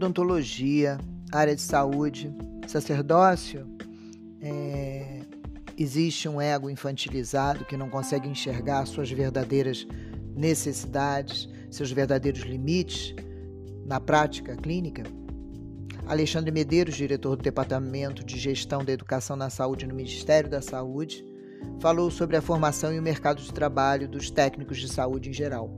odontologia, área de saúde, sacerdócio, é, existe um ego infantilizado que não consegue enxergar suas verdadeiras necessidades, seus verdadeiros limites na prática clínica. Alexandre Medeiros, diretor do Departamento de Gestão da Educação na Saúde no Ministério da Saúde, falou sobre a formação e o mercado de trabalho dos técnicos de saúde em geral,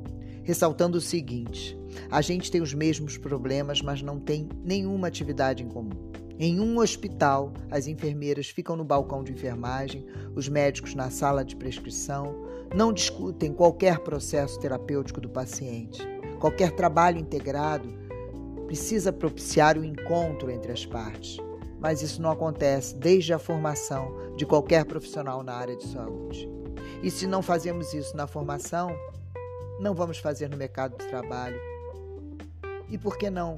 ressaltando o seguinte: a gente tem os mesmos problemas, mas não tem nenhuma atividade em comum. Em um hospital, as enfermeiras ficam no balcão de enfermagem, os médicos na sala de prescrição, não discutem qualquer processo terapêutico do paciente. Qualquer trabalho integrado precisa propiciar o encontro entre as partes mas isso não acontece desde a formação de qualquer profissional na área de saúde. E se não fazemos isso na formação, não vamos fazer no mercado de trabalho. E por que não?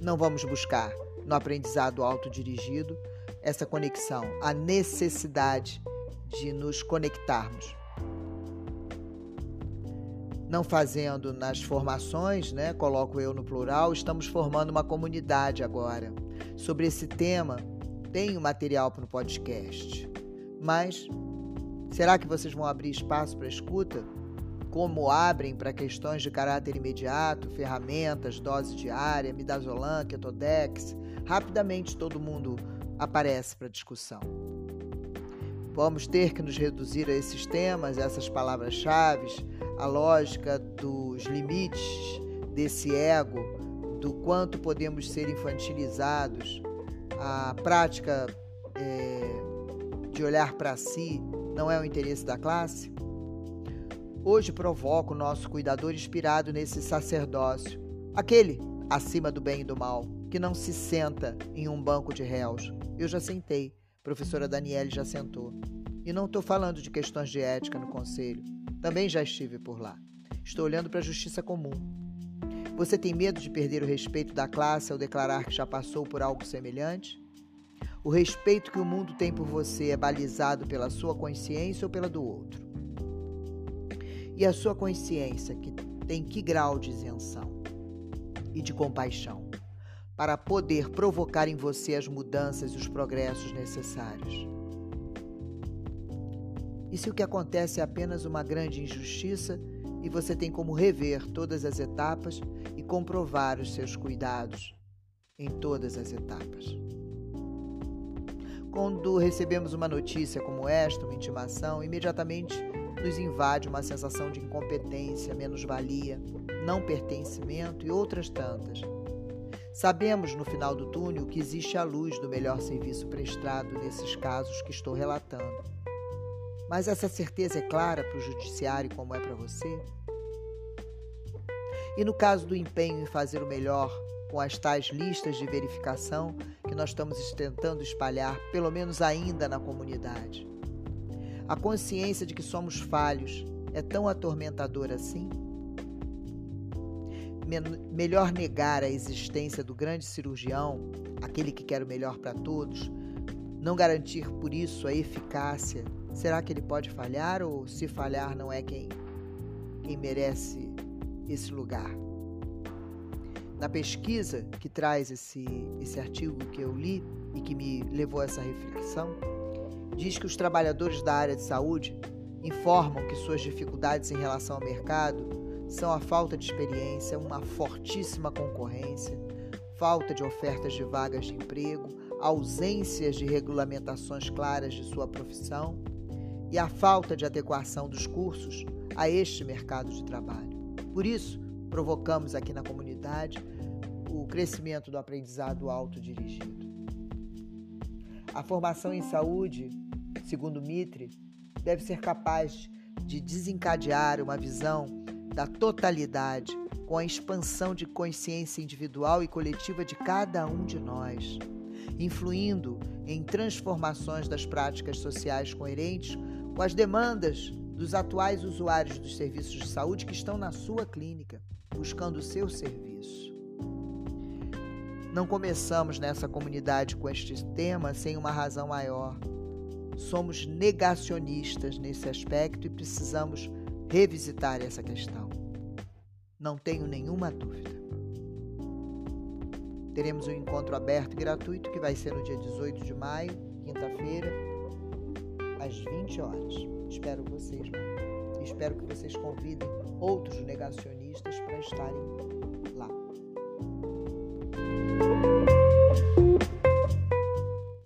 Não vamos buscar no aprendizado autodirigido essa conexão, a necessidade de nos conectarmos não fazendo nas formações, né? Coloco eu no plural, estamos formando uma comunidade agora. Sobre esse tema, tenho material para o podcast. Mas será que vocês vão abrir espaço para escuta? Como abrem para questões de caráter imediato, ferramentas, dose diária, midazolam, ketodex? Rapidamente todo mundo aparece para discussão. Vamos ter que nos reduzir a esses temas, essas palavras-chave, a lógica dos limites desse ego, do quanto podemos ser infantilizados, a prática é, de olhar para si não é o interesse da classe? Hoje provoco o nosso cuidador inspirado nesse sacerdócio, aquele acima do bem e do mal, que não se senta em um banco de réus. Eu já sentei professora Daniele já sentou. E não estou falando de questões de ética no conselho. Também já estive por lá. Estou olhando para a justiça comum. Você tem medo de perder o respeito da classe ao declarar que já passou por algo semelhante? O respeito que o mundo tem por você é balizado pela sua consciência ou pela do outro? E a sua consciência que tem que grau de isenção e de compaixão? para poder provocar em você as mudanças e os progressos necessários. E se o que acontece é apenas uma grande injustiça e você tem como rever todas as etapas e comprovar os seus cuidados em todas as etapas? Quando recebemos uma notícia como esta, uma intimação, imediatamente nos invade uma sensação de incompetência, menos-valia, não pertencimento e outras tantas Sabemos no final do túnel que existe a luz do melhor serviço prestado nesses casos que estou relatando. Mas essa certeza é clara para o judiciário como é para você? E no caso do empenho em fazer o melhor com as tais listas de verificação que nós estamos tentando espalhar, pelo menos ainda na comunidade? A consciência de que somos falhos é tão atormentadora assim? melhor negar a existência do grande cirurgião, aquele que quer o melhor para todos, não garantir por isso a eficácia, será que ele pode falhar ou se falhar não é quem, quem merece esse lugar? Na pesquisa que traz esse, esse artigo que eu li e que me levou a essa reflexão, diz que os trabalhadores da área de saúde informam que suas dificuldades em relação ao mercado são a falta de experiência, uma fortíssima concorrência, falta de ofertas de vagas de emprego, ausências de regulamentações claras de sua profissão e a falta de adequação dos cursos a este mercado de trabalho. Por isso, provocamos aqui na comunidade o crescimento do aprendizado autodirigido. A formação em saúde, segundo Mitre, deve ser capaz de desencadear uma visão da totalidade, com a expansão de consciência individual e coletiva de cada um de nós, influindo em transformações das práticas sociais coerentes com as demandas dos atuais usuários dos serviços de saúde que estão na sua clínica, buscando o seu serviço. Não começamos nessa comunidade com este tema sem uma razão maior. Somos negacionistas nesse aspecto e precisamos revisitar essa questão. Não tenho nenhuma dúvida. Teremos um encontro aberto e gratuito que vai ser no dia 18 de maio, quinta-feira, às 20 horas. Espero vocês. Espero que vocês convidem outros negacionistas para estarem lá.